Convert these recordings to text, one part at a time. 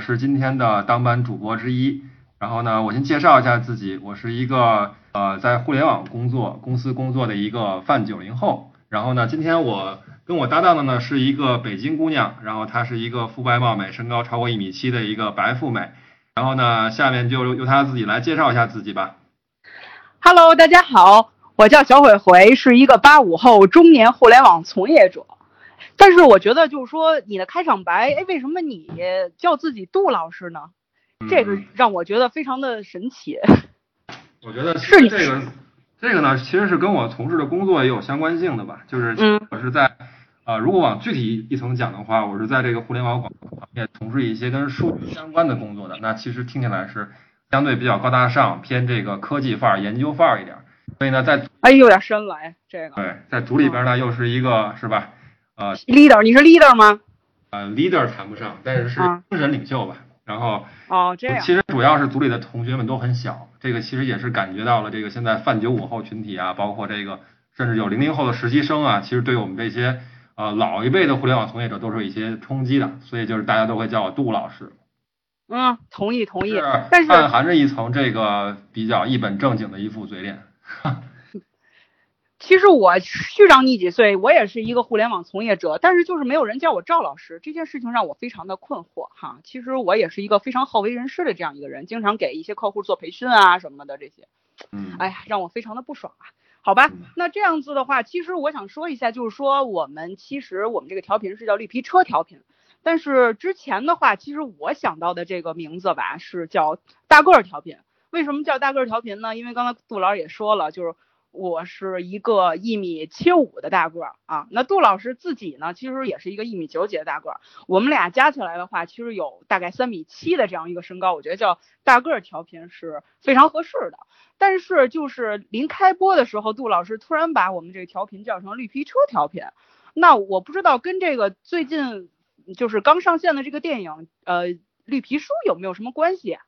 是今天的当班主播之一。然后呢，我先介绍一下自己，我是一个呃在互联网工作公司工作的一个泛九零后。然后呢，今天我跟我搭档的呢是一个北京姑娘，然后她是一个肤白貌美、身高超过一米七的一个白富美。然后呢，下面就由她自己来介绍一下自己吧。Hello，大家好，我叫小悔回，是一个八五后中年互联网从业者。但是我觉得就是说你的开场白，哎，为什么你叫自己杜老师呢？这个让我觉得非常的神奇。我觉得是这个，这个呢，其实是跟我从事的工作也有相关性的吧。就是我是在呃，如果往具体一层讲的话，我是在这个互联网广告行业从事一些跟数据相关的工作的。那其实听起来是相对比较高大上，偏这个科技范儿、研究范儿一点。所以呢，在哎有点深了哎，这个对，在组里边呢又是一个是吧？呃，leader，你是 leader 吗？呃，leader 谈不上，但是是精神领袖吧。然后哦，这样，其实主要是组里的同学们都很小，这个其实也是感觉到了这个现在泛九五后群体啊，包括这个甚至有零零后的实习生啊，其实对我们这些呃老一辈的互联网从业者都是有一些冲击的，所以就是大家都会叫我杜老师。嗯，同意同意，但是暗含着一层这个比较一本正经的一副嘴脸。其实我虚长你几岁，我也是一个互联网从业者，但是就是没有人叫我赵老师，这件事情让我非常的困惑哈。其实我也是一个非常好为人师的这样一个人，经常给一些客户做培训啊什么的这些，嗯，哎呀，让我非常的不爽啊。好吧，那这样子的话，其实我想说一下，就是说我们其实我们这个调频是叫绿皮车调频，但是之前的话，其实我想到的这个名字吧是叫大个儿调频。为什么叫大个儿调频呢？因为刚才杜老师也说了，就是。我是一个一米七五的大个儿啊，那杜老师自己呢，其实也是一个一米九几的大个儿，我们俩加起来的话，其实有大概三米七的这样一个身高，我觉得叫大个儿调频是非常合适的。但是就是临开播的时候，杜老师突然把我们这个调频叫成绿皮车调频，那我不知道跟这个最近就是刚上线的这个电影呃绿皮书有没有什么关系？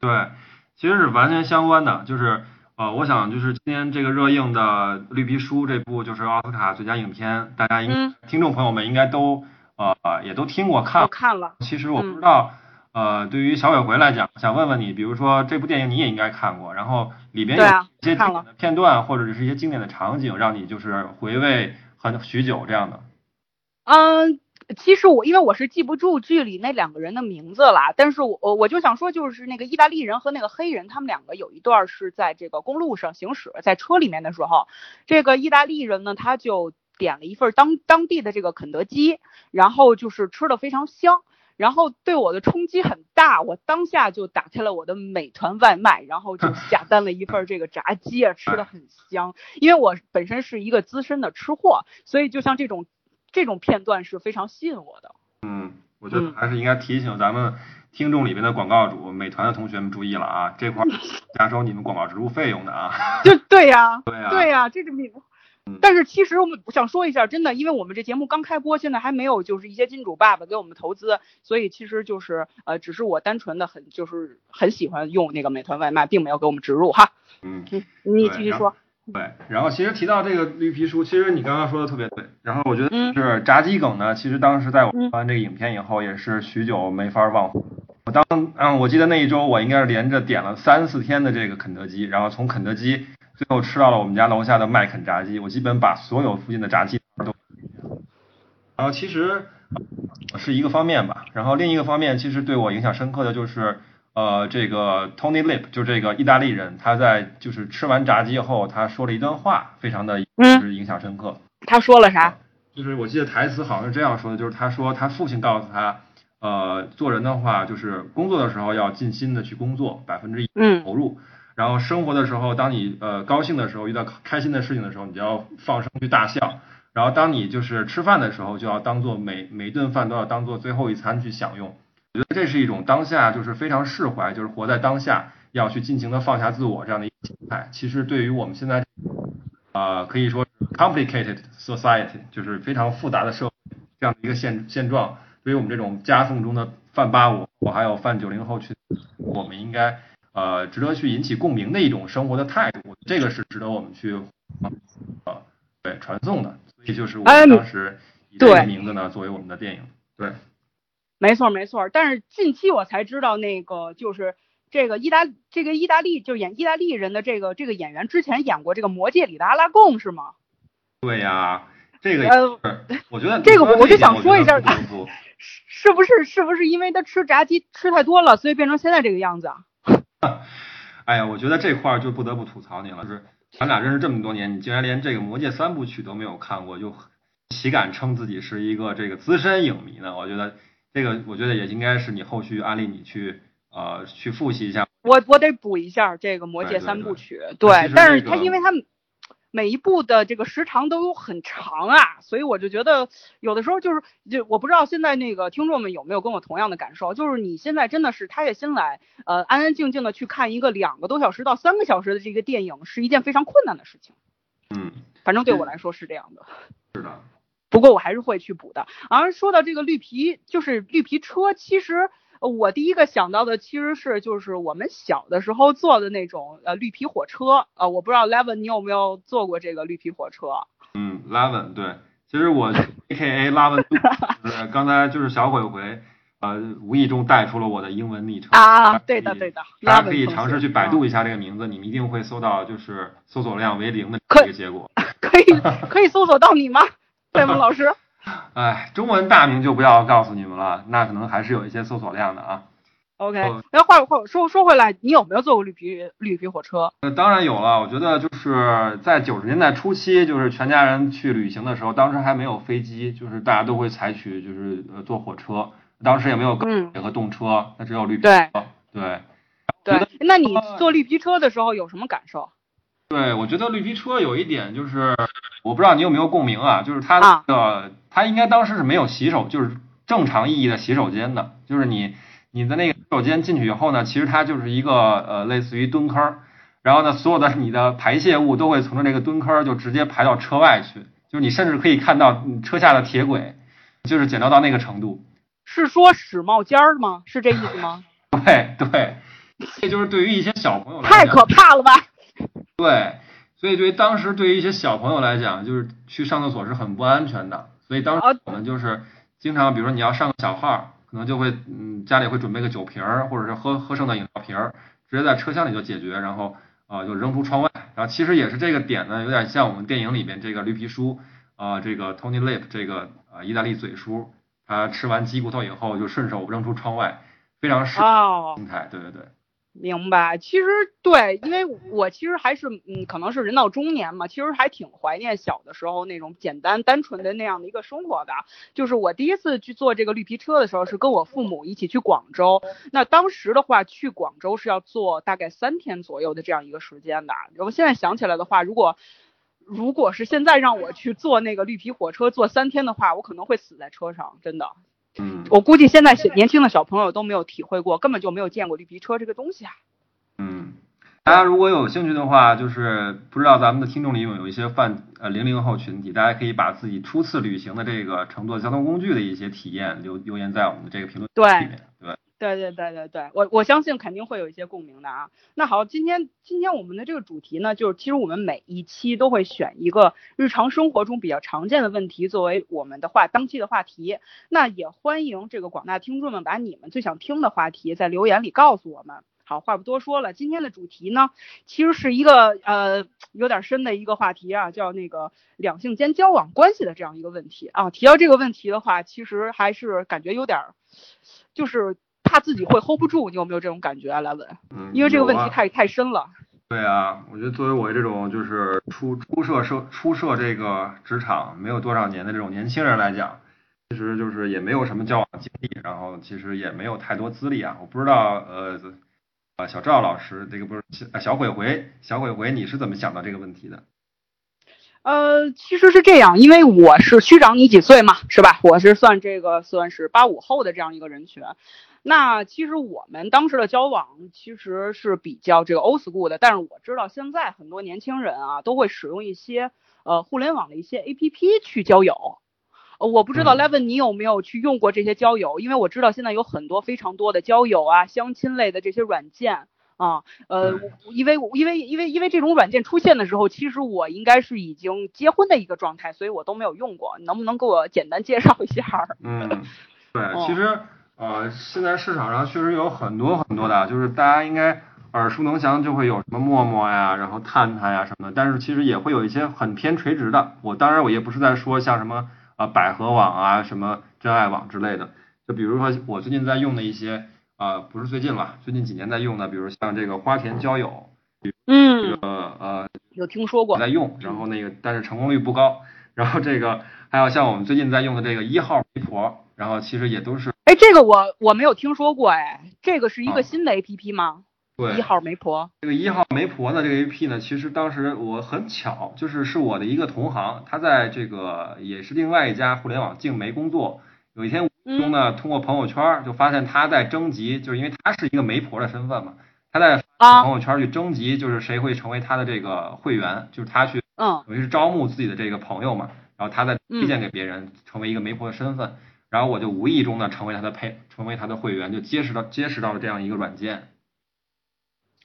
对，其实是完全相关的，就是。呃，我想就是今天这个热映的《绿皮书》这部就是奥斯卡最佳影片，大家应听众朋友们应该都呃也都听过看看了。其实我不知道，呃，对于小伟回来讲，想问问你，比如说这部电影你也应该看过，然后里边有一些经典的片段或者是一些经典的场景，让你就是回味很许久这样的。嗯。其实我因为我是记不住剧里那两个人的名字了，但是我我就想说，就是那个意大利人和那个黑人，他们两个有一段是在这个公路上行驶在车里面的时候，这个意大利人呢，他就点了一份当当地的这个肯德基，然后就是吃的非常香，然后对我的冲击很大，我当下就打开了我的美团外卖，然后就下单了一份这个炸鸡啊，吃的很香，因为我本身是一个资深的吃货，所以就像这种。这种片段是非常吸引我的。嗯，我觉得还是应该提醒咱们听众里面的广告主，美团的同学们注意了啊，这块 加收你们广告植入费用的啊。就对呀，对呀，对呀，这是你。但是其实我们想说一下，真的，因为我们这节目刚开播，现在还没有就是一些金主爸爸给我们投资，所以其实就是呃，只是我单纯的很就是很喜欢用那个美团外卖，并没有给我们植入哈。嗯，你继续说。对，然后其实提到这个绿皮书，其实你刚刚说的特别对。然后我觉得是炸鸡梗呢，其实当时在我看完这个影片以后，也是许久没法忘怀。我当嗯，我记得那一周我应该是连着点了三四天的这个肯德基，然后从肯德基最后吃到了我们家楼下的麦肯炸鸡，我基本把所有附近的炸鸡都。然后其实是一个方面吧，然后另一个方面其实对我影响深刻的就是。呃，这个 Tony Lip 就这个意大利人，他在就是吃完炸鸡后，他说了一段话，非常的就是影响深刻。他说了啥？就是我记得台词好像是这样说的，就是他说他父亲告诉他，呃，做人的话就是工作的时候要尽心的去工作，百分之一投入，然后生活的时候，当你呃高兴的时候，遇到开心的事情的时候，你就要放声去大笑，然后当你就是吃饭的时候，就要当做每每顿饭都要当做最后一餐去享用。我觉得这是一种当下就是非常释怀，就是活在当下，要去尽情的放下自我这样的一个心态。其实对于我们现在，呃，可以说 complicated society，就是非常复杂的社会这样的一个现现状，对于我们这种夹缝中的泛八五，我还有泛九零后群，我们应该呃值得去引起共鸣的一种生活的态度，这个是值得我们去呃对传送的。所以就是我们当时以。这个名字呢作为我们的电影。对，没错没错。但是近期我才知道，那个就是这个意大这个意大利就演意大利人的这个这个演员之前演过这个《魔戒》里的阿拉贡是吗？对呀，这个呃，我觉得这个我就想说一下，是不是是不是因为他吃炸鸡吃太多了，所以变成现在这个样子啊？哎呀，我觉得这块儿就不得不吐槽你了，是咱俩认识这么多年，你竟然连这个《魔戒》三部曲都没有看过，就岂敢称自己是一个这个资深影迷呢？我觉得这个，我觉得也应该是你后续安利你去呃去复习一下。我我得补一下这个《魔戒》三部曲，对，但是它因为它。每一部的这个时长都有很长啊，所以我就觉得有的时候就是，就我不知道现在那个听众们有没有跟我同样的感受，就是你现在真的是踏下心来，呃，安安静静的去看一个两个多小时到三个小时的这个电影，是一件非常困难的事情。嗯，反正对我来说是这样的。是的。不过我还是会去补的。而说到这个绿皮，就是绿皮车，其实。我第一个想到的其实是就是我们小的时候坐的那种呃绿皮火车，呃，我不知道 Levin 你有没有坐过这个绿皮火车？嗯，Levin 对，其实我 AKA Levin，就是刚才就是小鬼回，呃，无意中带出了我的英文昵称啊，对的对的，大家可以尝试去百度一下这个名字，你们一定会搜到就是搜索量为零的这个结果，可以 可以搜索到你吗，Levin 老师？哎，中文大名就不要告诉你们了，那可能还是有一些搜索量的啊。OK，那话话说说回来，你有没有坐过绿皮绿皮火车？呃，当然有了。我觉得就是在九十年代初期，就是全家人去旅行的时候，当时还没有飞机，就是大家都会采取就是呃坐火车。当时也没有高铁和动车，那只有绿皮车。对对，那你坐绿皮车的时候有什么感受？对，我觉得绿皮车有一点就是，我不知道你有没有共鸣啊，就是它那个。它应该当时是没有洗手，就是正常意义的洗手间的，就是你你的那个洗手间进去以后呢，其实它就是一个呃类似于蹲坑，然后呢，所有的你的排泄物都会从这个蹲坑就直接排到车外去，就是你甚至可以看到车下的铁轨，就是简陋到那个程度。是说屎冒尖儿吗？是这意思吗？对 对，这就是对于一些小朋友太可怕了吧？对，所以对于当时对于一些小朋友来讲，就是去上厕所是很不安全的。所以当时我们就是经常，比如说你要上个小号，可能就会嗯家里会准备个酒瓶儿，或者是喝喝剩的饮料瓶儿，直接在车厢里就解决，然后啊就扔出窗外。然后其实也是这个点呢，有点像我们电影里面这个绿皮书啊，这个 Tony Lip 这个啊意大利嘴叔，他吃完鸡骨头以后就顺手扔出窗外，非常适心态。对对对。明白，其实对，因为我其实还是嗯，可能是人到中年嘛，其实还挺怀念小的时候那种简单单纯的那样的一个生活的。就是我第一次去坐这个绿皮车的时候，是跟我父母一起去广州。那当时的话，去广州是要坐大概三天左右的这样一个时间的。然后现在想起来的话，如果如果是现在让我去坐那个绿皮火车坐三天的话，我可能会死在车上，真的。嗯，我估计现在年轻的小朋友都没有体会过，根本就没有见过绿皮车这个东西啊。嗯，大家如果有兴趣的话，就是不知道咱们的听众里有有一些泛呃零零后群体，大家可以把自己初次旅行的这个乘坐交通工具的一些体验留留言在我们的这个评论里面，对。对对对对对对，我我相信肯定会有一些共鸣的啊。那好，今天今天我们的这个主题呢，就是其实我们每一期都会选一个日常生活中比较常见的问题作为我们的话当期的话题。那也欢迎这个广大听众们把你们最想听的话题在留言里告诉我们。好，话不多说了，今天的主题呢，其实是一个呃有点深的一个话题啊，叫那个两性间交往关系的这样一个问题啊。提到这个问题的话，其实还是感觉有点就是。怕自己会 hold 不住，你有没有这种感觉啊，莱文？嗯，因为这个问题太太深了。对啊，我觉得作为我这种就是初初涉社初涉这个职场没有多少年的这种年轻人来讲，其实就是也没有什么交往经历，然后其实也没有太多资历啊。我不知道呃呃小赵老师这个不是小小鬼回小鬼回你是怎么想到这个问题的？呃，其实是这样，因为我是虚长你几岁嘛，是吧？我是算这个算是八五后的这样一个人群。那其实我们当时的交往其实是比较这个 old school 的，但是我知道现在很多年轻人啊都会使用一些呃互联网的一些 A P P 去交友。呃，我不知道 Levin 你有没有去用过这些交友？因为我知道现在有很多非常多的交友啊、相亲类的这些软件啊，呃，因为因为因为因为这种软件出现的时候，其实我应该是已经结婚的一个状态，所以我都没有用过。能不能给我简单介绍一下？嗯，对，其实呃，现在市场上确实有很多很多的，就是大家应该耳熟能详，就会有什么陌陌呀，然后探探呀什么的。但是其实也会有一些很偏垂直的。我当然我也不是在说像什么啊百合网啊、什么真爱网之类的。就比如说我最近在用的一些。啊，不是最近了，最近几年在用的，比如像这个花田交友，嗯，这个呃有听说过，在用，然后那个但是成功率不高，然后这个还有像我们最近在用的这个一号媒婆，然后其实也都是，哎，这个我我没有听说过，哎，这个是一个新的 A P P 吗？对，一号媒婆，这个一号媒婆呢，这个 A P P 呢，其实当时我很巧，就是是我的一个同行，他在这个也是另外一家互联网净媒工作，有一天。中呢，通过朋友圈就发现他在征集，就是因为他是一个媒婆的身份嘛，他在朋友圈去征集，就是谁会成为他的这个会员，就是他去，嗯，等于是招募自己的这个朋友嘛，然后他在推荐给别人成为一个媒婆的身份，然后我就无意中呢成为他的配，成为他的会员，就结识到结识到了这样一个软件。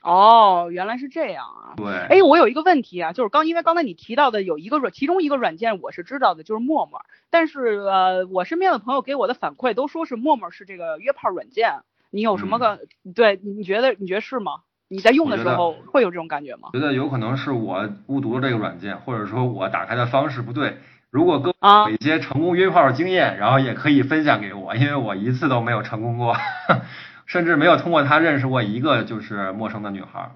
哦，原来是这样啊！对，哎，我有一个问题啊，就是刚因为刚才你提到的有一个软，其中一个软件我是知道的，就是陌陌。但是呃，我身边的朋友给我的反馈都说是陌陌是这个约炮软件。你有什么个？对，你觉得你觉得是吗？你在用的时候会有这种感觉吗？觉得有可能是我误读了这个软件，或者说我打开的方式不对。如果各位有一些成功约炮的经验，然后也可以分享给我，因为我一次都没有成功过。甚至没有通过他认识过一个就是陌生的女孩。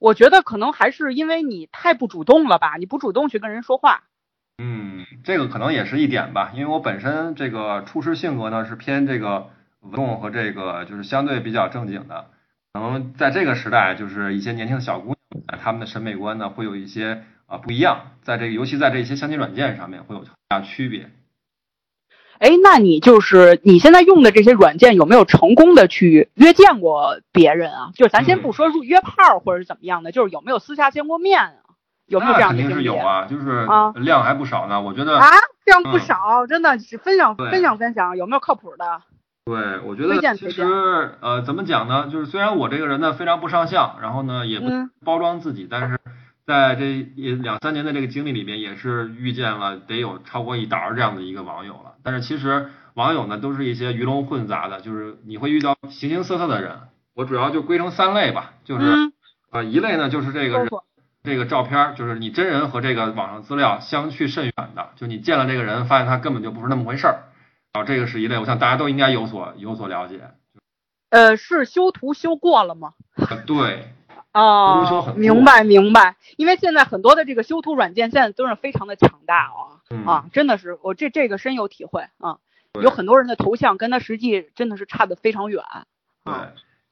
我觉得可能还是因为你太不主动了吧，你不主动去跟人说话。嗯，这个可能也是一点吧，因为我本身这个处事性格呢是偏这个稳重和这个就是相对比较正经的。可能在这个时代，就是一些年轻的小姑娘，她们的审美观呢会有一些啊不一样，在这个尤其在这些相亲软件上面会有很大区别。哎，那你就是你现在用的这些软件有没有成功的去约见过别人啊？就是咱先不说入约炮或者是怎么样的，就是有没有私下见过面啊？有没有这样的？肯定是有啊，就是量还不少呢。我觉得啊，量不少，真的是分享分享分享，有没有靠谱的？对，我觉得其实呃，怎么讲呢？就是虽然我这个人呢非常不上相，然后呢也不包装自己，但是在这一两三年的这个经历里面，也是遇见了得有超过一沓这样的一个网友了。但是其实网友呢，都是一些鱼龙混杂的，就是你会遇到形形色色的人。我主要就归成三类吧，就是呃一类呢就是这个这个照片，就是你真人和这个网上资料相去甚远的，就你见了这个人，发现他根本就不是那么回事儿。然后这个是一类，我想大家都应该有所有所了解。呃，是修图修过了吗？对。哦，明白明白，因为现在很多的这个修图软件现在都是非常的强大啊啊，真的是我这这个深有体会啊，有很多人的头像跟他实际真的是差的非常远。对，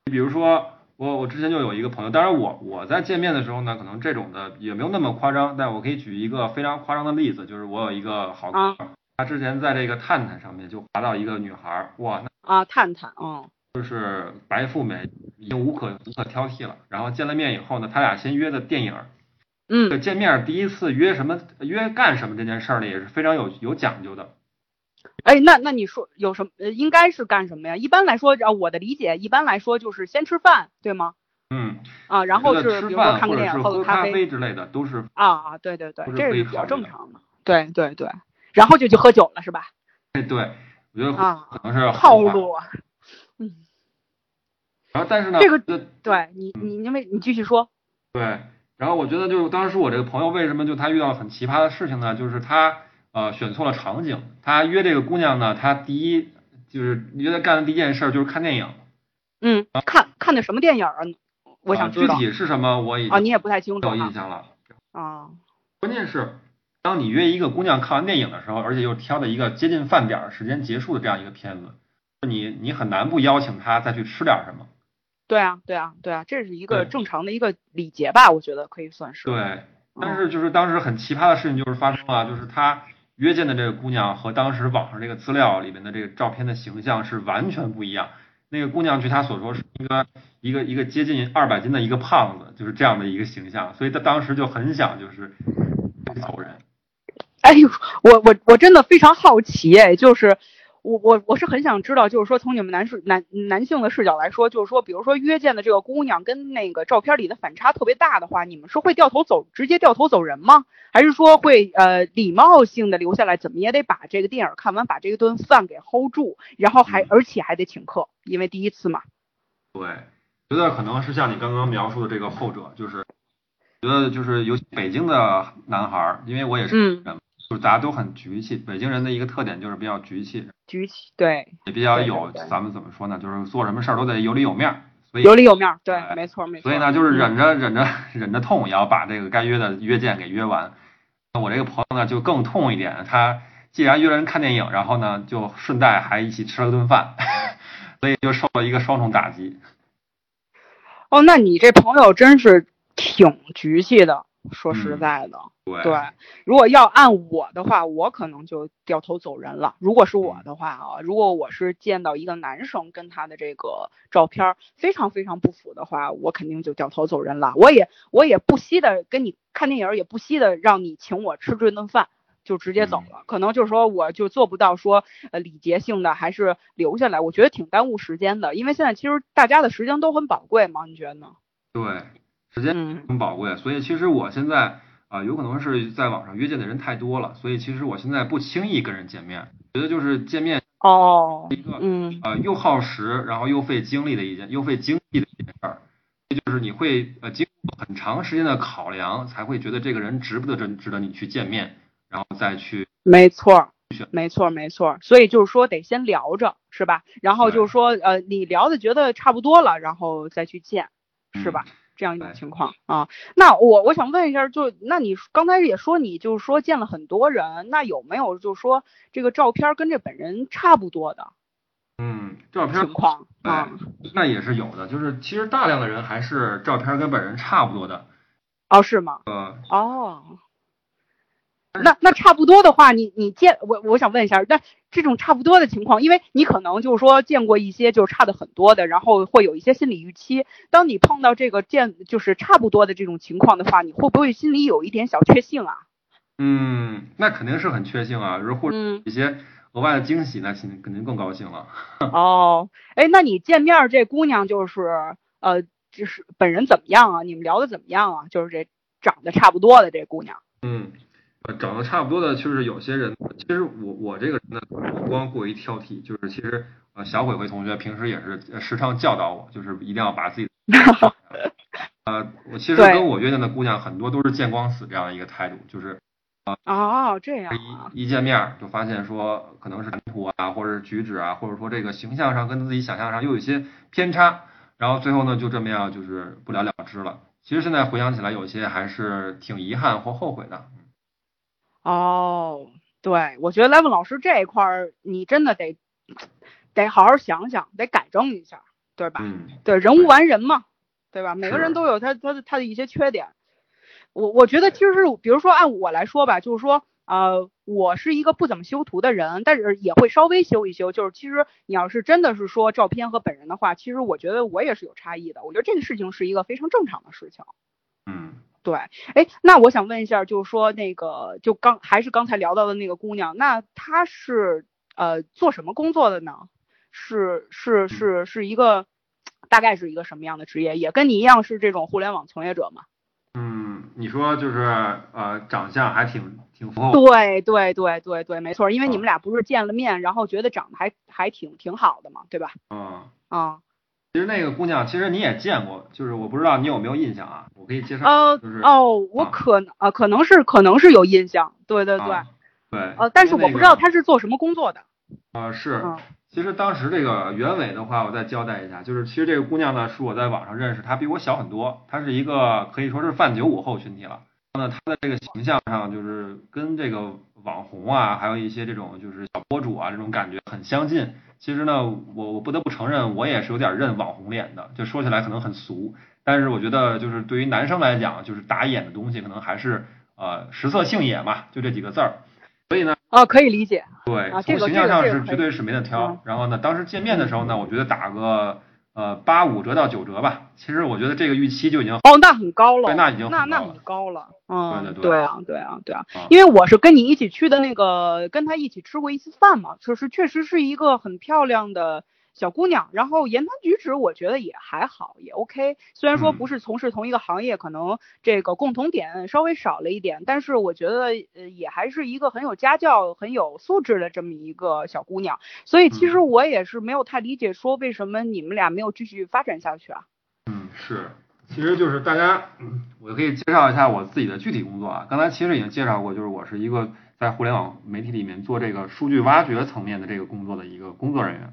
你比如说我我之前就有一个朋友，当然我我在见面的时候呢，可能这种的也没有那么夸张，但我可以举一个非常夸张的例子，就是我有一个好哥们，他之前在这个探探上面就滑到一个女孩，哇，那啊探探嗯。就是白富美，已经无可无可挑剔了。然后见了面以后呢，他俩先约的电影。嗯。见面第一次约什么约干什么这件事儿呢，也是非常有有讲究的。哎，那那你说有什么？呃，应该是干什么呀？一般来说，啊，我的理解，一般来说就是先吃饭，对吗？嗯。啊，然后是比如说看个电影、喝咖啡之类的，都是。啊啊，对对对，这是比较正常的。对对对，然后就去喝酒了，是吧？哎，对，我觉得可能是套路。嗯。然后，但是呢，这个对你，你因为你继续说。对，然后我觉得就是当时我这个朋友为什么就他遇到很奇葩的事情呢？就是他呃选错了场景，他约这个姑娘呢，他第一就是约他干的第一件事就是看电影。嗯，看看的什么电影啊？我想知道。具体是什么我已啊你也不太清楚。有印象了。啊。关键是，当你约一个姑娘看完电影的时候，而且又挑了一个接近饭点时间结束的这样一个片子，你你很难不邀请她再去吃点什么。对啊，对啊，对啊，这是一个正常的一个礼节吧，我觉得可以算是。对，但是就是当时很奇葩的事情就是发生了，就是他约见的这个姑娘和当时网上这个资料里面的这个照片的形象是完全不一样。那个姑娘据他所说是一个一个一个接近二百斤的一个胖子，就是这样的一个形象，所以他当时就很想就是走人。哎呦，我我我真的非常好奇哎，就是。我我我是很想知道，就是说从你们男士男男性的视角来说，就是说，比如说约见的这个姑娘跟那个照片里的反差特别大的话，你们是会掉头走，直接掉头走人吗？还是说会呃礼貌性的留下来，怎么也得把这个电影看完，把这一顿饭给 hold 住，然后还而且还得请客，因为第一次嘛。对，觉得可能是像你刚刚描述的这个后者，就是觉得就是尤其北京的男孩，因为我也是人。就是大家都很局气，北京人的一个特点就是比较局气，局气对，也比较有咱们怎么说呢？就是做什么事儿都得有里有面，所以有里有面，对，没错没错。所以呢，就是忍着忍着忍着痛，也要把这个该约的约见给约完。我这个朋友呢就更痛一点，他既然约了人看电影，然后呢就顺带还一起吃了顿饭，所以就受了一个双重打击。哦，那你这朋友真是挺局气的。说实在的，对，如果要按我的话，我可能就掉头走人了。如果是我的话啊，如果我是见到一个男生跟他的这个照片非常非常不符的话，我肯定就掉头走人了。我也我也不惜的跟你看电影，也不惜的让你请我吃这顿饭，就直接走了。可能就是说，我就做不到说呃礼节性的，还是留下来。我觉得挺耽误时间的，因为现在其实大家的时间都很宝贵嘛，你觉得呢？对。时间很宝贵，所以其实我现在啊，有可能是在网上约见的人太多了，所以其实我现在不轻易跟人见面，觉得就是见面哦，一个嗯。呃又耗时，然后又费精力的一件，又费精力的一件事儿，这就是你会呃经过很长时间的考量，才会觉得这个人值不得值值得你去见面，然后再去。没错，没错没错，所以就是说得先聊着是吧？然后就是说呃你聊的觉得差不多了，然后再去见，是吧？这样一种情况啊，那我我想问一下，就那你刚才也说你就是说见了很多人，那有没有就是说这个照片跟这本人差不多的？嗯，照片情况啊，那也是有的，就是其实大量的人还是照片跟本人差不多的。哦，是吗？呃，哦。那那差不多的话，你你见我我想问一下，那这种差不多的情况，因为你可能就是说见过一些就是差的很多的，然后会有一些心理预期。当你碰到这个见就是差不多的这种情况的话，你会不会心里有一点小确幸啊？嗯，那肯定是很确幸啊，如或者一些额外的惊喜，那肯定肯定更高兴了。哦，哎，那你见面这姑娘就是呃，就是本人怎么样啊？你们聊的怎么样啊？就是这长得差不多的这姑娘。嗯。长得差不多的，就是有些人。其实我我这个人呢，不光过于挑剔，就是其实呃，小鬼鬼同学平时也是时常教导我，就是一定要把自己。呃，我其实跟我约见的姑娘很多都是见光死这样的一个态度，就是啊哦这样一一见面就发现说可能是谈吐啊，或者是举止啊，或者说这个形象上跟自己想象上又有一些偏差，然后最后呢就这么样就是不了了之了。其实现在回想起来，有些还是挺遗憾或后悔的。哦，对，我觉得 Levin 老师这一块儿，你真的得得好好想想，得改正一下，对吧？嗯，对，人无完人嘛，对吧？每个人都有他他的他的一些缺点。我我觉得其实是，比如说按我来说吧，就是说，呃，我是一个不怎么修图的人，但是也会稍微修一修。就是其实你要是真的是说照片和本人的话，其实我觉得我也是有差异的。我觉得这个事情是一个非常正常的事情。嗯。对，哎，那我想问一下，就是说那个，就刚还是刚才聊到的那个姑娘，那她是呃做什么工作的呢？是是是是一个大概是一个什么样的职业？也跟你一样是这种互联网从业者吗？嗯，你说就是呃长相还挺挺符合。对对对对对，没错，因为你们俩不是见了面，然后觉得长得还还挺挺好的嘛，对吧？嗯啊。其实那个姑娘，其实你也见过，就是我不知道你有没有印象啊？我可以介绍。呃，就是哦，我可能啊，可能是可能是有印象，对对对，对。呃，但是我不知道她是做什么工作的。啊，是。其实当时这个原委的话，我再交代一下，就是其实这个姑娘呢，是我在网上认识，她比我小很多，她是一个可以说是泛九五后群体了。那他的这个形象上，就是跟这个网红啊，还有一些这种就是小博主啊，这种感觉很相近。其实呢，我我不得不承认，我也是有点认网红脸的。就说起来可能很俗，但是我觉得就是对于男生来讲，就是打眼的东西，可能还是呃食色性也嘛，就这几个字儿。所以呢，哦，可以理解。对，从形象上是绝对是没得挑。然后呢，当时见面的时候呢，我觉得打个呃，八五折到九折吧。其实我觉得这个预期就已经哦，那很高了，对，那已经那那很高了。嗯，对对对啊，对啊，对啊。因为我是跟你一起去的那个，跟他一起吃过一次饭嘛，就是确实是一个很漂亮的。小姑娘，然后言谈举止我觉得也还好，也 OK。虽然说不是从事同一个行业，可能这个共同点稍微少了一点，但是我觉得呃也还是一个很有家教、很有素质的这么一个小姑娘。所以其实我也是没有太理解，说为什么你们俩没有继续发展下去啊？嗯，是，其实就是大家，我可以介绍一下我自己的具体工作啊。刚才其实已经介绍过，就是我是一个在互联网媒体里面做这个数据挖掘层面的这个工作的一个工作人员。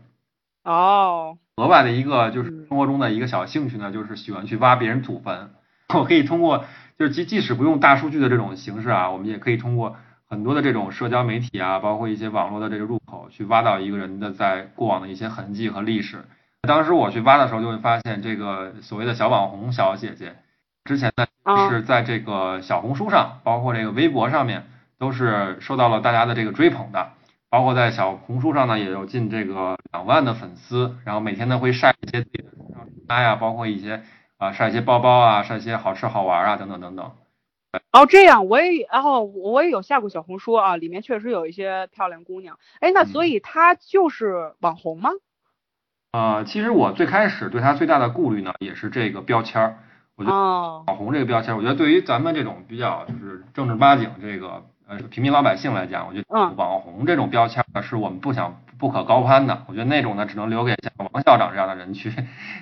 哦，额外的一个就是生活中的一个小兴趣呢，就是喜欢去挖别人祖坟。我可以通过，就是即即使不用大数据的这种形式啊，我们也可以通过很多的这种社交媒体啊，包括一些网络的这个入口，去挖到一个人的在过往的一些痕迹和历史。当时我去挖的时候，就会发现这个所谓的小网红小姐姐，之前呢是在这个小红书上，包括这个微博上面，都是受到了大家的这个追捧的。包括在小红书上呢，也有进这个两万的粉丝，然后每天呢会晒一些自己的啊呀，包括一些啊晒一些包包啊，晒一些好吃好玩啊等等等等。哦，这样我也然哦我也有下过小红书啊，里面确实有一些漂亮姑娘。哎，那所以她就是网红吗？啊，其实我最开始对她最大的顾虑呢，也是这个标签儿。我觉得网红这个标签，我觉得对于咱们这种比较就是正儿八经这个。呃，平民老百姓来讲，我觉得网红这种标签呢，是我们不想不可高攀的。我觉得那种呢，只能留给像王校长这样的人去，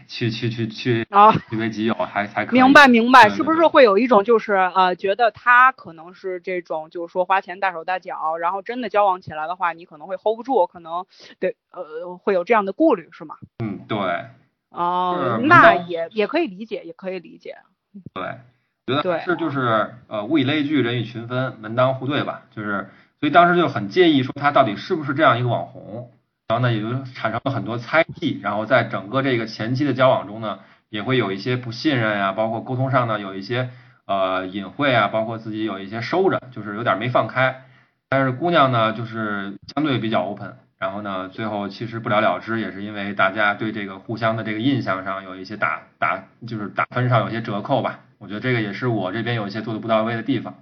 去去去去啊，据为己有，还才可以。明白明白，是不是会有一种就是呃，觉得他可能是这种，就是说花钱大手大脚，然后真的交往起来的话，你可能会 hold 不住，可能对呃会有这样的顾虑，是吗？嗯，对。哦，那也也可以理解，也可以理解。对。觉得是就是呃物以类聚人以群分门当户对吧，就是所以当时就很介意说他到底是不是这样一个网红，然后呢也就产生了很多猜忌，然后在整个这个前期的交往中呢也会有一些不信任呀，包括沟通上呢有一些呃隐晦啊，包括自己有一些收着，就是有点没放开，但是姑娘呢就是相对比较 open，然后呢最后其实不了了之，也是因为大家对这个互相的这个印象上有一些打打就是打分上有些折扣吧。我觉得这个也是我这边有一些做的不到位的地方。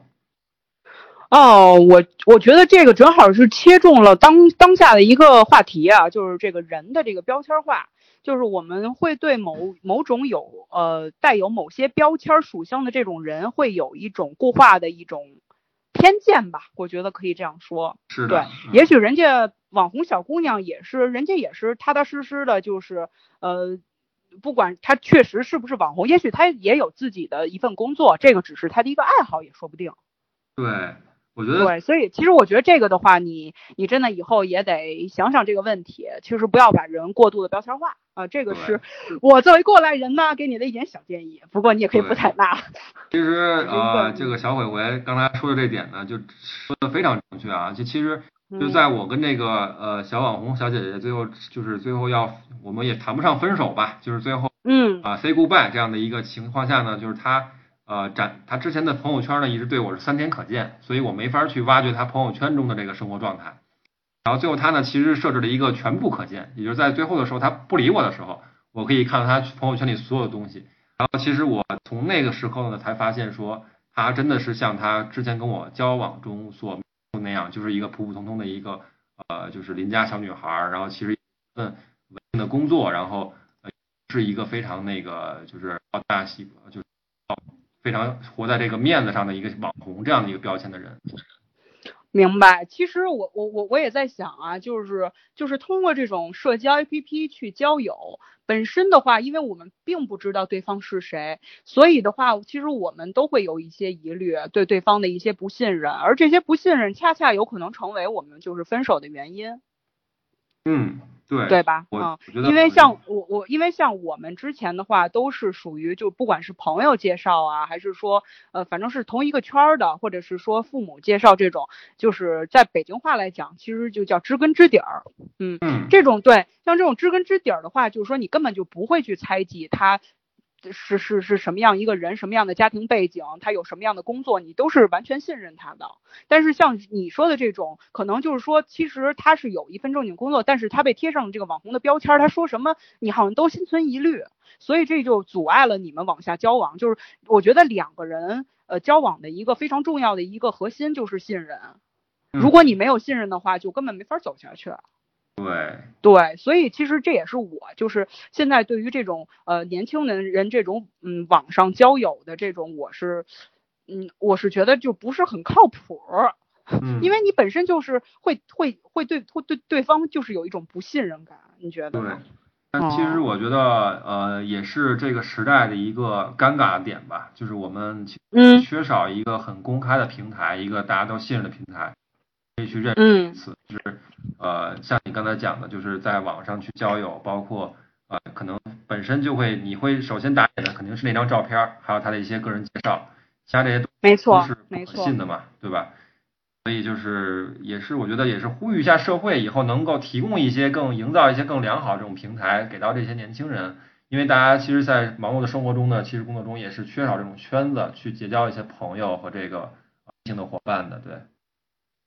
哦，我我觉得这个正好是切中了当当下的一个话题啊，就是这个人的这个标签化，就是我们会对某某种有呃带有某些标签属性的这种人，会有一种固化的一种偏见吧。我觉得可以这样说。是的。对，也许人家网红小姑娘也是，人家也是踏踏实实的，就是呃。不管他确实是不是网红，也许他也有自己的一份工作，这个只是他的一个爱好，也说不定。对，我觉得对，所以其实我觉得这个的话，你你真的以后也得想想这个问题，其实不要把人过度的标签化啊。这个是我作为过来人呢给你的一点小建议，不过你也可以不采纳。其实呃，这个小伟伟刚才说的这点呢，就说的非常正确啊。就其实。就在我跟那个呃小网红小姐姐最后就是最后要我们也谈不上分手吧，就是最后嗯啊 say goodbye 这样的一个情况下呢，就是他呃展他之前的朋友圈呢一直对我是三天可见，所以我没法去挖掘他朋友圈中的这个生活状态。然后最后他呢其实设置了一个全部可见，也就是在最后的时候他不理我的时候，我可以看到他朋友圈里所有的东西。然后其实我从那个时候呢才发现说他真的是像他之前跟我交往中所。那样就是一个普普通通的一个呃，就是邻家小女孩，然后其实份稳定的工作，然后是一个非常那个就是大喜就是非常活在这个面子上的一个网红这样的一个标签的人。明白，其实我我我我也在想啊，就是就是通过这种社交 APP 去交友，本身的话，因为我们并不知道对方是谁，所以的话，其实我们都会有一些疑虑，对对方的一些不信任，而这些不信任恰恰有可能成为我们就是分手的原因。嗯。对对吧？嗯，因为像我我因为像我们之前的话都是属于就不管是朋友介绍啊，还是说呃反正是同一个圈儿的，或者是说父母介绍这种，就是在北京话来讲，其实就叫知根知底儿。嗯，这种对像这种知根知底儿的话，就是说你根本就不会去猜忌他是是是什么样一个人，什么样的家庭背景，他有什么样的工作，你都是完全信任他的。但是像你说的这种，可能就是说，其实他是有一份正经工作，但是他被贴上这个网红的标签，他说什么你好像都心存疑虑，所以这就阻碍了你们往下交往。就是我觉得两个人呃交往的一个非常重要的一个核心就是信任，如果你没有信任的话，就根本没法走下去。对。对，所以其实这也是我就是现在对于这种呃年轻人人这种嗯网上交友的这种，我是嗯我是觉得就不是很靠谱，因为你本身就是会会会对会对对方就是有一种不信任感，你觉得？对，但其实我觉得呃也是这个时代的一个尴尬点吧，就是我们缺少一个很公开的平台，一个大家都信任的平台。可以去认识一次，就是呃，像你刚才讲的，就是在网上去交友，包括呃，可能本身就会，你会首先打眼的肯定是那张照片，还有他的一些个人介绍，其他这些没错都是不可信的嘛，对吧？所以就是也是我觉得也是呼吁一下社会，以后能够提供一些更营造一些更良好这种平台给到这些年轻人，因为大家其实，在忙碌的生活中呢，其实工作中也是缺少这种圈子去结交一些朋友和这个性的伙伴的，对。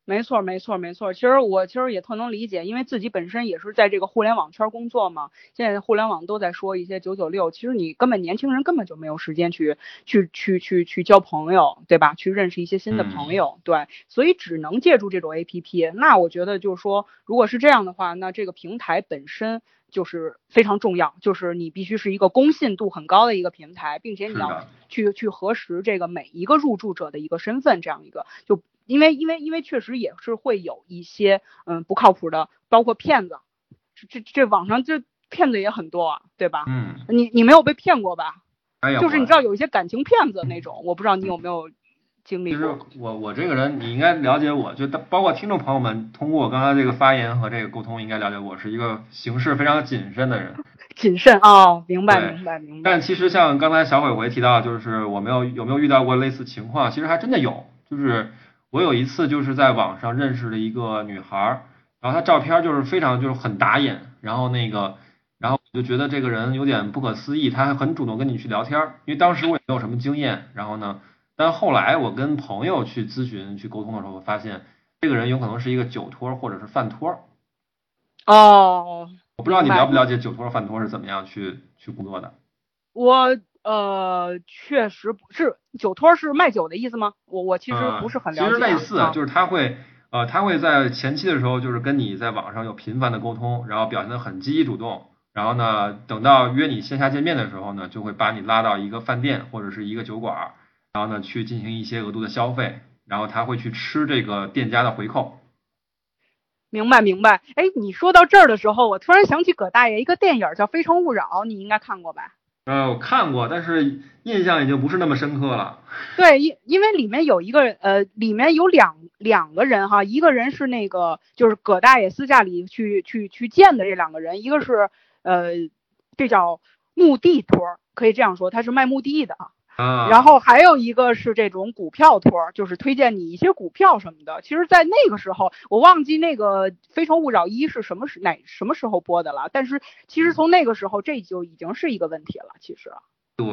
没错，没错，没错。其实我其实也特能理解，因为自己本身也是在这个互联网圈工作嘛。现在互联网都在说一些九九六，其实你根本年轻人根本就没有时间去去去去去交朋友，对吧？去认识一些新的朋友，对。所以只能借助这种 A P P。那我觉得就是说，如果是这样的话，那这个平台本身就是非常重要，就是你必须是一个公信度很高的一个平台，并且你要去去核实这个每一个入驻者的一个身份，这样一个就。因为因为因为确实也是会有一些嗯不靠谱的，包括骗子，这这网上这骗子也很多啊，对吧？嗯，你你没有被骗过吧？哎呀，就是你知道有一些感情骗子那种，我不知道你有没有经历过。其实我我这个人你应该了解我，就包括听众朋友们通过我刚才这个发言和这个沟通，应该了解我是一个行事非常谨慎的人。谨慎哦，明白明白明白。但其实像刚才小鬼鬼提到，就是我没有有没有遇到过类似情况？其实还真的有，就是。我有一次就是在网上认识了一个女孩儿，然后她照片就是非常就是很打眼，然后那个，然后我就觉得这个人有点不可思议，她还很主动跟你去聊天儿，因为当时我也没有什么经验，然后呢，但后来我跟朋友去咨询去沟通的时候，我发现这个人有可能是一个酒托或者是饭托。哦，我不知道你了不了解酒托饭托是怎么样去去工作的。我。呃，确实不是酒托是卖酒的意思吗？我我其实不是很了解。其实类似，就是他会呃他会在前期的时候就是跟你在网上有频繁的沟通，然后表现的很积极主动，然后呢等到约你线下见面的时候呢，就会把你拉到一个饭店或者是一个酒馆，然后呢去进行一些额度的消费，然后他会去吃这个店家的回扣。明白明白，哎，你说到这儿的时候，我突然想起葛大爷一个电影叫《非诚勿扰》，你应该看过吧？呃，我看过，但是印象已经不是那么深刻了。对，因因为里面有一个呃，里面有两两个人哈，一个人是那个就是葛大爷私下里去去去见的这两个人，一个是呃，这叫墓地托，可以这样说，他是卖墓地的。啊，然后还有一个是这种股票托，就是推荐你一些股票什么的。其实，在那个时候，我忘记那个《非诚勿扰一》是什么时哪什么时候播的了。但是，其实从那个时候，这就已经是一个问题了。其实，对，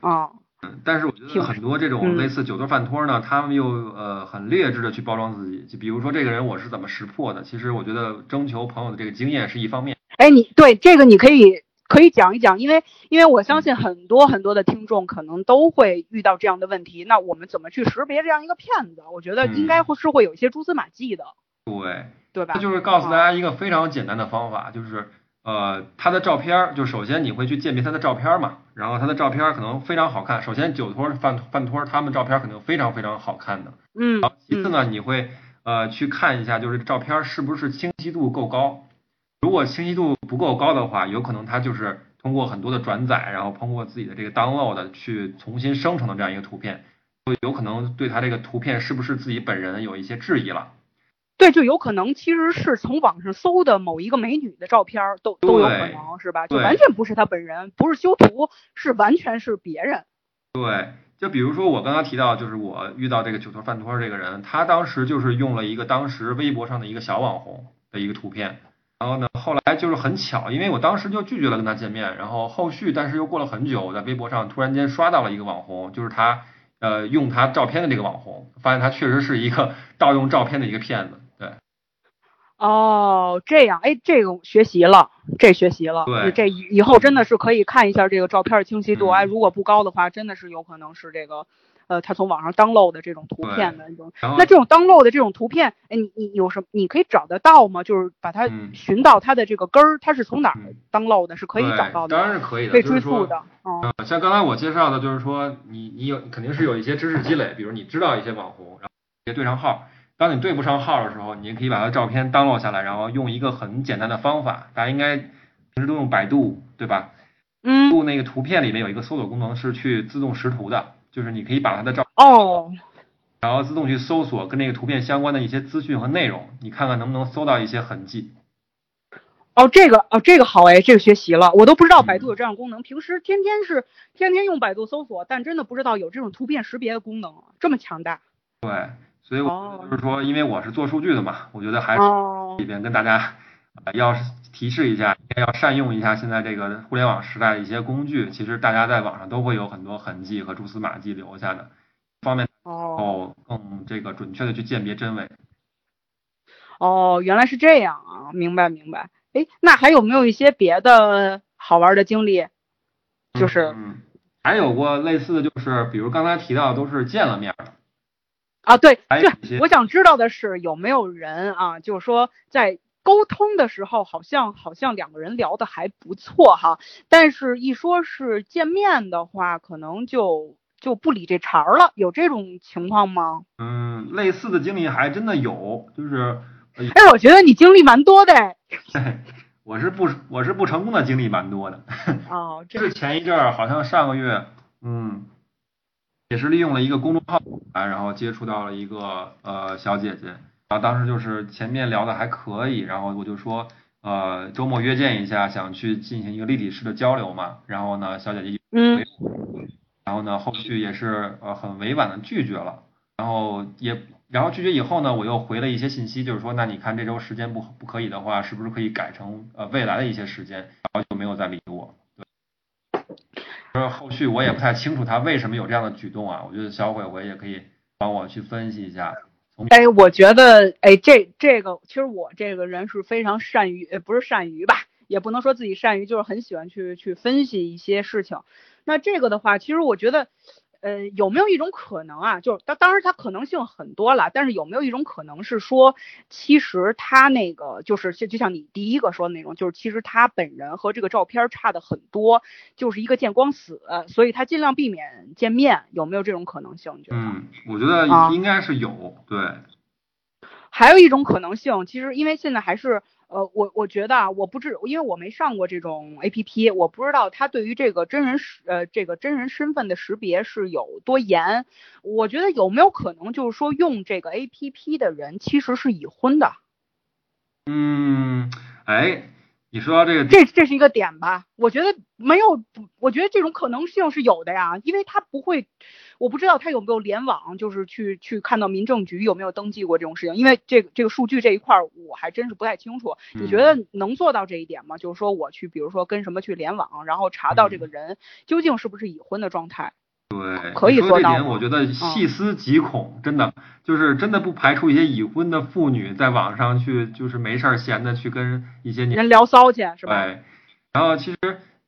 啊，嗯，但是我觉得很多这种类似酒托饭托呢，他们又呃很劣质的去包装自己。就比如说这个人我是怎么识破的？其实我觉得征求朋友的这个经验是一方面。哎，你对这个你可以。可以讲一讲，因为因为我相信很多很多的听众可能都会遇到这样的问题。那我们怎么去识别这样一个骗子？我觉得应该会是会有一些蛛丝马迹的。对，对吧？他就是告诉大家一个非常简单的方法，就是呃，他的照片，就首先你会去鉴别他的照片嘛，然后他的照片可能非常好看。首先酒托饭饭托他们照片肯定非常非常好看的。嗯。其次呢，你会呃去看一下，就是照片是不是清晰度够高。如果清晰度不够高的话，有可能他就是通过很多的转载，然后通过自己的这个 download 去重新生成的这样一个图片，就有可能对他这个图片是不是自己本人有一些质疑了。对，就有可能其实是从网上搜的某一个美女的照片，都都有可能是吧？就完全不是他本人，不是修图，是完全是别人。对，就比如说我刚刚提到，就是我遇到这个酒托饭托这个人，他当时就是用了一个当时微博上的一个小网红的一个图片。然后呢，后来就是很巧，因为我当时就拒绝了跟他见面，然后后续但是又过了很久，我在微博上突然间刷到了一个网红，就是他呃用他照片的这个网红，发现他确实是一个 盗用照片的一个骗子。对。哦，这样，哎，这个学习了，这学习了，对，这以后真的是可以看一下这个照片清晰度，哎，如果不高的话，真的是有可能是这个。呃，他从网上 download 的这种图片的那种，那这种 download 的这种图片，哎，你你有什么？你可以找得到吗？就是把它寻到它的这个根儿，它是从哪儿 download 的？是可以找到的，当然是可以的，可以追溯的。嗯，像刚才我介绍的，就是说你你有肯定是有一些知识积累，比如你知道一些网红，然后别对上号。当你对不上号的时候，你可以把他照片 download 下来，然后用一个很简单的方法，大家应该平时都用百度对吧？嗯，度那个图片里面有一个搜索功能是去自动识图的。就是你可以把它的照哦，然后自动去搜索跟那个图片相关的一些资讯和内容，你看看能不能搜到一些痕迹。哦，这个哦，这个好哎，这个学习了，我都不知道百度有这样功能，平时天天是天天用百度搜索，但真的不知道有这种图片识别的功能，这么强大。对，所以我就是说，因为我是做数据的嘛，我觉得还是里边跟大家要是提示一下，要善用一下现在这个互联网时代的一些工具。其实大家在网上都会有很多痕迹和蛛丝马迹留下的，方便哦更这个准确的去鉴别真伪。哦，原来是这样啊，明白明白。哎，那还有没有一些别的好玩的经历？就是嗯，还有过类似的就是，比如刚才提到都是见了面啊，对对，我想知道的是有没有人啊，就是说在。沟通的时候好像好像两个人聊的还不错哈，但是一说是见面的话，可能就就不理这茬儿了，有这种情况吗？嗯，类似的经历还真的有，就是，哎，我觉得你经历蛮多的。我是不我是不成功的经历蛮多的。哦，这 是前一阵儿，好像上个月，嗯，也是利用了一个公众号啊，然后接触到了一个呃小姐姐。然后当时就是前面聊的还可以，然后我就说，呃，周末约见一下，想去进行一个立体式的交流嘛。然后呢，小姐姐嗯，然后呢，后续也是呃很委婉的拒绝了。然后也，然后拒绝以后呢，我又回了一些信息，就是说，那你看这周时间不不可以的话，是不是可以改成呃未来的一些时间？然后就没有再理我。后续我也不太清楚他为什么有这样的举动啊。我觉得小鬼，我也可以帮我去分析一下。哎，我觉得，哎，这这个其实我这个人是非常善于，呃，不是善于吧，也不能说自己善于，就是很喜欢去去分析一些事情。那这个的话，其实我觉得。呃，有没有一种可能啊？就是当当然它可能性很多了，但是有没有一种可能是说，其实他那个就是就就像你第一个说的那种，就是其实他本人和这个照片差的很多，就是一个见光死，所以他尽量避免见面，有没有这种可能性？你觉得？嗯，我觉得应该是有，对。还有一种可能性，其实因为现在还是。呃，我我觉得啊，我不知，因为我没上过这种 A P P，我不知道它对于这个真人识呃这个真人身份的识别是有多严。我觉得有没有可能就是说用这个 A P P 的人其实是已婚的？嗯，哎。你说这个，这这是一个点吧？我觉得没有，我觉得这种可能性是有的呀，因为他不会，我不知道他有没有联网，就是去去看到民政局有没有登记过这种事情，因为这个这个数据这一块我还真是不太清楚。你觉得能做到这一点吗？就是说我去，比如说跟什么去联网，然后查到这个人究竟是不是已婚的状态？对，可以做到。这点我觉得细思极恐，真的就是真的不排除一些已婚的妇女在网上去，就是没事儿闲的去跟一些人聊骚去，是吧？对。然后其实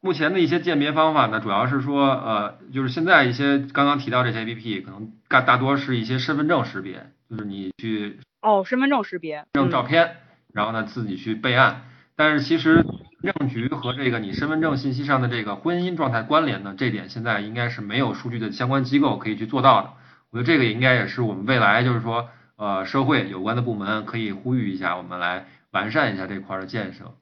目前的一些鉴别方法呢，主要是说，呃，就是现在一些刚刚提到这些 A P P，可能大大多是一些身份证识别，就是你去哦，身份证识别，证照片，然后呢自己去备案。但是其实证局和这个你身份证信息上的这个婚姻状态关联呢，这点现在应该是没有数据的相关机构可以去做到的。我觉得这个应该也是我们未来就是说，呃，社会有关的部门可以呼吁一下，我们来完善一下这块的建设。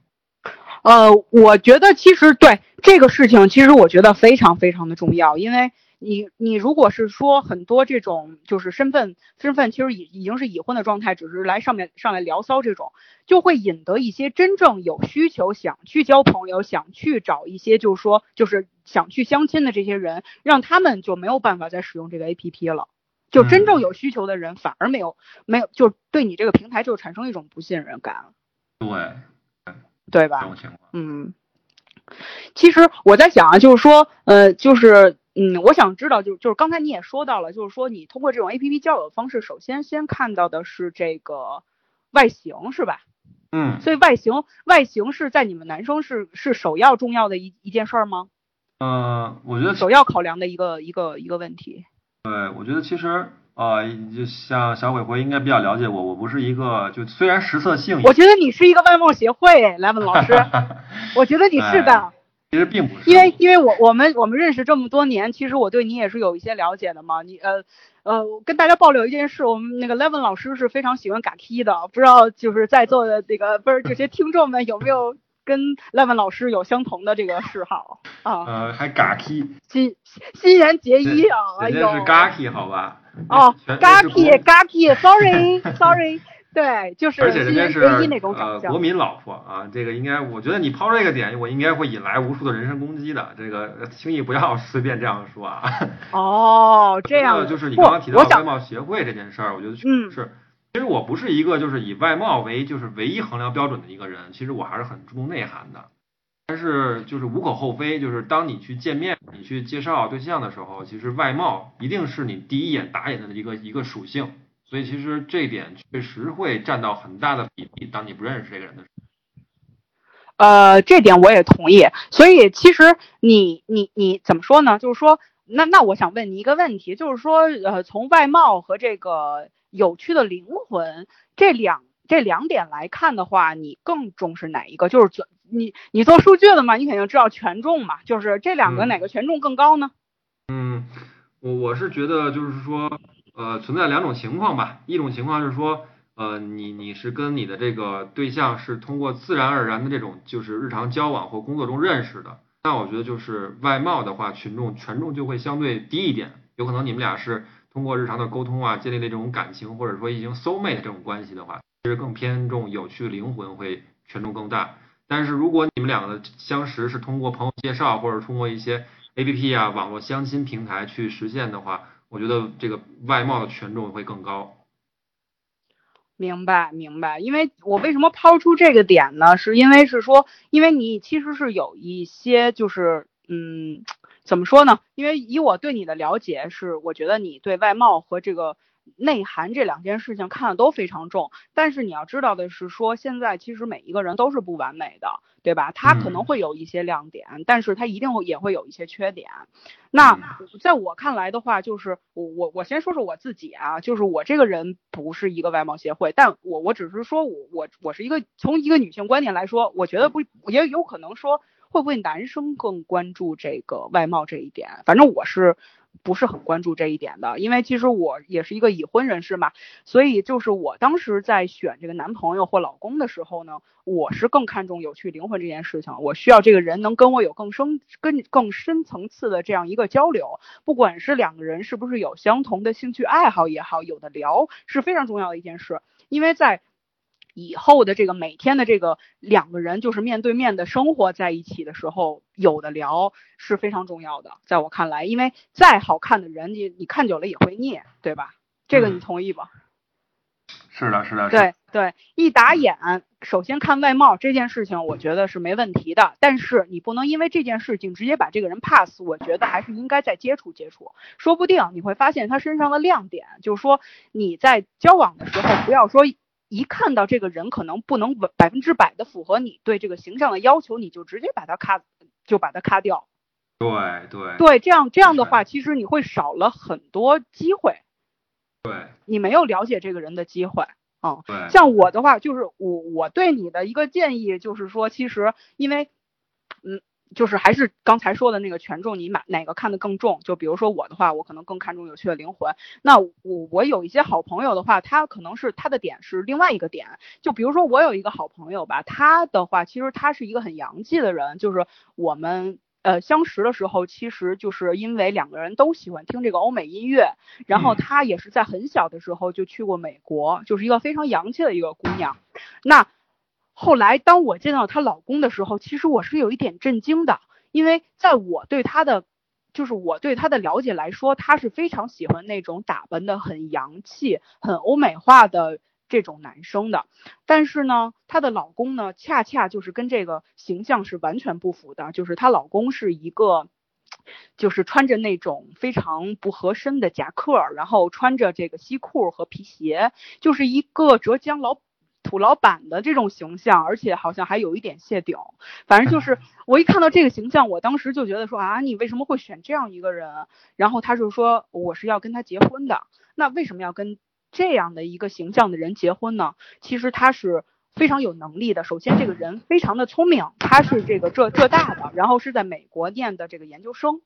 呃，我觉得其实对这个事情，其实我觉得非常非常的重要，因为。你你如果是说很多这种就是身份身份其实已已经是已婚的状态，只是来上面上来聊骚这种，就会引得一些真正有需求想去交朋友、想去找一些就是说就是想去相亲的这些人，让他们就没有办法再使用这个 A P P 了。就真正有需求的人反而没有没有就对你这个平台就产生一种不信任感。对，对吧？嗯，其实我在想啊，就是说，呃，就是嗯，我想知道，就就是刚才你也说到了，就是说你通过这种 A P P 交友的方式，首先先看到的是这个外形，是吧？嗯，所以外形外形是在你们男生是是首要重要的一一件事儿吗？嗯，我觉得首要考量的一个一个一个问题。对，我觉得其实呃，就像小鬼鬼应该比较了解我，我不是一个就虽然实测性，我觉得你是一个外貌协会，莱文老师，我觉得你是的。其实并不是，因为因为我我们我们认识这么多年，其实我对你也是有一些了解的嘛。你呃呃，跟大家爆料一件事，我们那个 Levin 老师是非常喜欢嘎 K 的，不知道就是在座的这个不是这些听众们有没有跟 Levin 老师有相同的这个嗜好啊？呃，还嘎 K，新新垣结衣啊！哎呦，是嘎 K 好吧？哦，嘎 K 嘎 K，Sorry Sorry。对，就是而且人家是呃国民老婆啊，这个应该，我觉得你抛这个点，我应该会引来无数的人身攻击的，这个轻易不要 随便这样说啊。哦，这样就是你刚刚提到外貌协会这件事儿，我觉得确实是，其实我不是一个就是以外貌为就是唯一衡量标准的一个人，其实我还是很注重内涵的。但是就是无可厚非，就是当你去见面、你去介绍对象的时候，其实外貌一定是你第一眼打眼的一个一个属性。所以其实这一点确实会占到很大的比例。当你不认识这个人的时候，呃，这点我也同意。所以其实你你你怎么说呢？就是说，那那我想问你一个问题，就是说，呃，从外貌和这个有趣的灵魂这两这两点来看的话，你更重视哪一个？就是做你你做数据的嘛，你肯定知道权重嘛，就是这两个哪个权重更高呢？嗯，我我是觉得就是说。呃，存在两种情况吧，一种情况是说，呃，你你是跟你的这个对象是通过自然而然的这种就是日常交往或工作中认识的，那我觉得就是外貌的话，群众权重就会相对低一点，有可能你们俩是通过日常的沟通啊，建立的这种感情，或者说已经 soul mate 这种关系的话，其实更偏重有趣的灵魂会权重更大。但是如果你们两个的相识是通过朋友介绍或者通过一些 A P P 啊网络相亲平台去实现的话，我觉得这个外贸的权重会更高。明白，明白。因为我为什么抛出这个点呢？是因为是说，因为你其实是有一些，就是嗯，怎么说呢？因为以我对你的了解，是我觉得你对外贸和这个。内涵这两件事情看的都非常重，但是你要知道的是，说现在其实每一个人都是不完美的，对吧？他可能会有一些亮点，但是他一定会也会有一些缺点。那在我看来的话，就是我我我先说说我自己啊，就是我这个人不是一个外貌协会，但我我只是说我我我是一个从一个女性观点来说，我觉得不也有可能说会不会男生更关注这个外貌这一点？反正我是。不是很关注这一点的，因为其实我也是一个已婚人士嘛，所以就是我当时在选这个男朋友或老公的时候呢，我是更看重有趣灵魂这件事情，我需要这个人能跟我有更深、更更深层次的这样一个交流，不管是两个人是不是有相同的兴趣爱好也好，有的聊是非常重要的一件事，因为在。以后的这个每天的这个两个人就是面对面的生活在一起的时候，有的聊是非常重要的，在我看来，因为再好看的人，你你看久了也会腻，对吧？这个你同意吧？是的，是的。对对，一打眼，首先看外貌这件事情，我觉得是没问题的。但是你不能因为这件事情直接把这个人 pass，我觉得还是应该再接触接触，说不定你会发现他身上的亮点。就是说你在交往的时候，不要说。一看到这个人可能不能百分之百的符合你对这个形象的要求，你就直接把他咔就把他咔掉。对对对，这样这样的话，其实你会少了很多机会。对，你没有了解这个人的机会。嗯，对。像我的话，就是我我对你的一个建议就是说，其实因为嗯。就是还是刚才说的那个权重，你买哪个看得更重？就比如说我的话，我可能更看重有趣的灵魂。那我我有一些好朋友的话，他可能是他的点是另外一个点。就比如说我有一个好朋友吧，他的话其实他是一个很洋气的人。就是我们呃相识的时候，其实就是因为两个人都喜欢听这个欧美音乐，然后他也是在很小的时候就去过美国，就是一个非常洋气的一个姑娘。那后来，当我见到她老公的时候，其实我是有一点震惊的，因为在我对她的，就是我对她的了解来说，她是非常喜欢那种打扮的很洋气、很欧美化的这种男生的，但是呢，她的老公呢，恰恰就是跟这个形象是完全不符的，就是她老公是一个，就是穿着那种非常不合身的夹克，然后穿着这个西裤和皮鞋，就是一个浙江老土老板的这种形象，而且好像还有一点谢顶，反正就是我一看到这个形象，我当时就觉得说啊，你为什么会选这样一个人？然后他就说我是要跟他结婚的，那为什么要跟？这样的一个形象的人结婚呢，其实他是非常有能力的。首先，这个人非常的聪明，他是这个浙浙大的，然后是在美国念的这个研究生，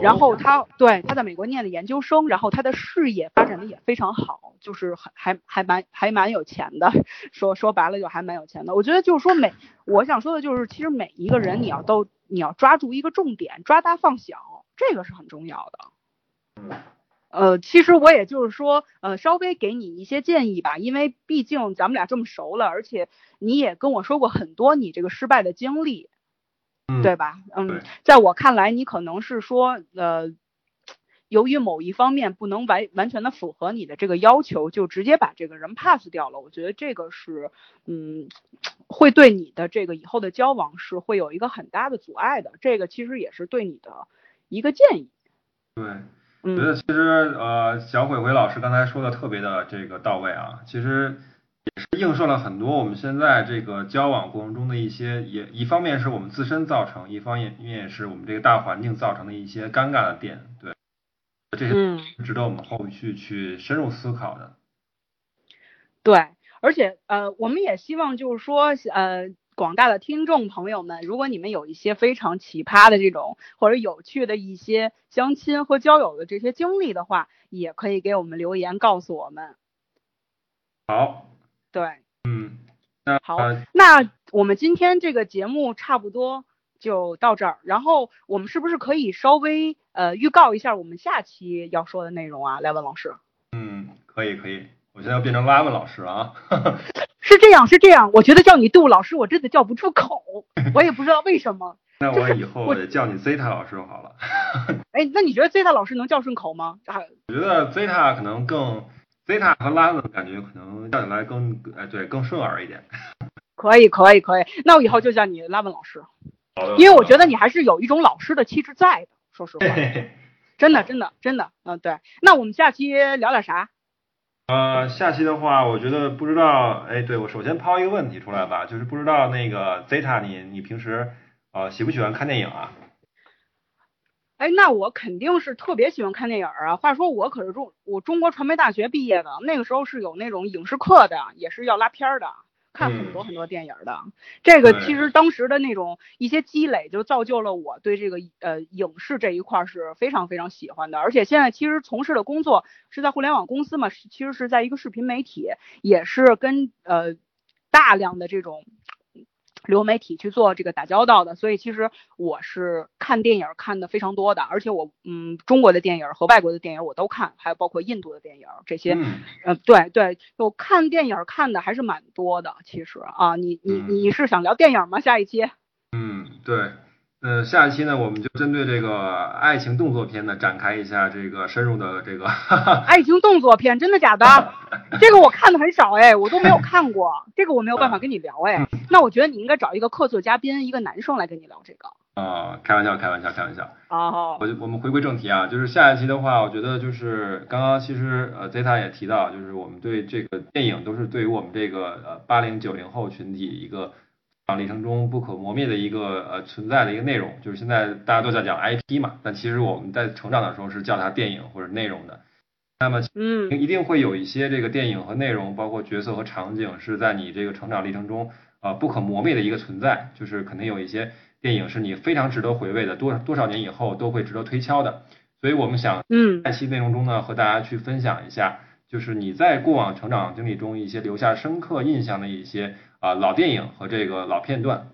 然后他对他在美国念的研究生，然后他的事业发展的也非常好，就是还还还蛮还蛮有钱的。说说白了就还蛮有钱的。我觉得就是说每我想说的就是，其实每一个人你要都你要抓住一个重点，抓大放小，这个是很重要的。呃，其实我也就是说，呃，稍微给你一些建议吧，因为毕竟咱们俩这么熟了，而且你也跟我说过很多你这个失败的经历，对吧？嗯，在我看来，你可能是说，呃，由于某一方面不能完完全的符合你的这个要求，就直接把这个人 pass 掉了。我觉得这个是，嗯，会对你的这个以后的交往是会有一个很大的阻碍的。这个其实也是对你的一个建议。对。觉得其实呃，小鬼鬼老师刚才说的特别的这个到位啊，其实也是映射了很多我们现在这个交往过程中的一些，也一方面是我们自身造成，一方面也是我们这个大环境造成的一些尴尬的点，对，这些值得我们后续去深入思考的。对，而且呃，我们也希望就是说呃。广大的听众朋友们，如果你们有一些非常奇葩的这种或者有趣的一些相亲和交友的这些经历的话，也可以给我们留言告诉我们。好，对，嗯，那好，那我们今天这个节目差不多就到这儿，然后我们是不是可以稍微呃预告一下我们下期要说的内容啊，莱文老师？嗯，可以可以，我现在要变成拉文老师了啊。是这样，是这样。我觉得叫你杜老师，我真的叫不出口，我也不知道为什么。那我以后叫你 Zeta 老师就好了。哎，那你觉得 Zeta 老师能叫顺口吗？我觉得 Zeta 可能更 Zeta 和 Lam 感觉可能叫起来更哎对更顺耳一点。可以可以可以，那我以后就叫你 Lam 老师。因为我觉得你还是有一种老师的气质在的，说实话。真的真的真的，嗯对。那我们下期聊点啥？呃，下期的话，我觉得不知道，哎，对我首先抛一个问题出来吧，就是不知道那个 Zeta，你你平时呃喜不喜欢看电影啊？哎，那我肯定是特别喜欢看电影啊。话说我可是中我中国传媒大学毕业的，那个时候是有那种影视课的，也是要拉片儿的。看很多很多电影的，这个其实当时的那种一些积累，就造就了我对这个呃影视这一块是非常非常喜欢的。而且现在其实从事的工作是在互联网公司嘛，其实是在一个视频媒体，也是跟呃大量的这种。流媒体去做这个打交道的，所以其实我是看电影看的非常多的，而且我嗯中国的电影和外国的电影我都看，还有包括印度的电影这些，嗯对对，我看电影看的还是蛮多的，其实啊，你你你是想聊电影吗？下一期？嗯，对。呃，下一期呢，我们就针对这个爱情动作片呢，展开一下这个深入的这个 爱情动作片，真的假的？这个我看的很少哎，我都没有看过，这个我没有办法跟你聊哎。那我觉得你应该找一个客座嘉宾，一个男生来跟你聊这个。啊，开玩笑，开玩笑，开玩笑。哦。我我们回归正题啊，就是下一期的话，我觉得就是刚刚其实呃 Zeta 也提到，就是我们对这个电影都是对于我们这个呃八零九零后群体一个。历程中不可磨灭的一个呃存在的一个内容，就是现在大家都在讲 IP 嘛，但其实我们在成长的时候是叫它电影或者内容的。那么，嗯，一定会有一些这个电影和内容，包括角色和场景，是在你这个成长历程中啊不可磨灭的一个存在。就是肯定有一些电影是你非常值得回味的，多多少年以后都会值得推敲的。所以我们想，嗯，下期内容中呢，和大家去分享一下，就是你在过往成长经历中一些留下深刻印象的一些。啊，老电影和这个老片段。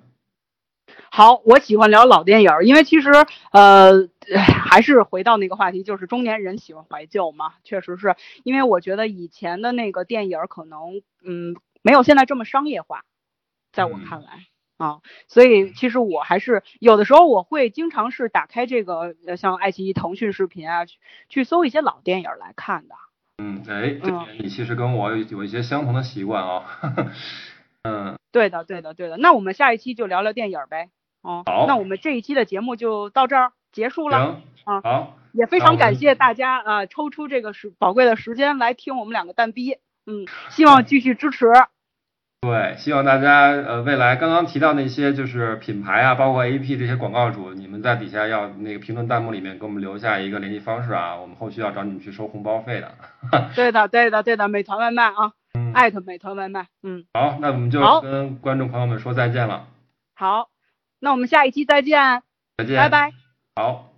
好，我喜欢聊老电影，因为其实呃，还是回到那个话题，就是中年人喜欢怀旧嘛。确实是因为我觉得以前的那个电影可能嗯没有现在这么商业化，在我看来啊，所以其实我还是有的时候我会经常是打开这个呃像爱奇艺、腾讯视频啊去去搜一些老电影来看的。嗯，哎，这点你其实跟我有有一些相同的习惯啊。嗯，对的，对的，对的。那我们下一期就聊聊电影呗。哦，好。那我们这一期的节目就到这儿结束了。行。啊，好。也非常感谢大家啊，抽出这个时宝贵的时间来听我们两个蛋逼。嗯，希望继续支持。对，希望大家呃未来刚刚提到那些就是品牌啊，包括 A P 这些广告主，你们在底下要那个评论弹幕里面给我们留下一个联系方式啊，我们后续要找你们去收红包费的。对的，对的，对的，美团外卖啊，艾特美团外卖，嗯。好，那我们就跟观众朋友们说再见了。好，那我们下一期再见。再见。拜拜。好。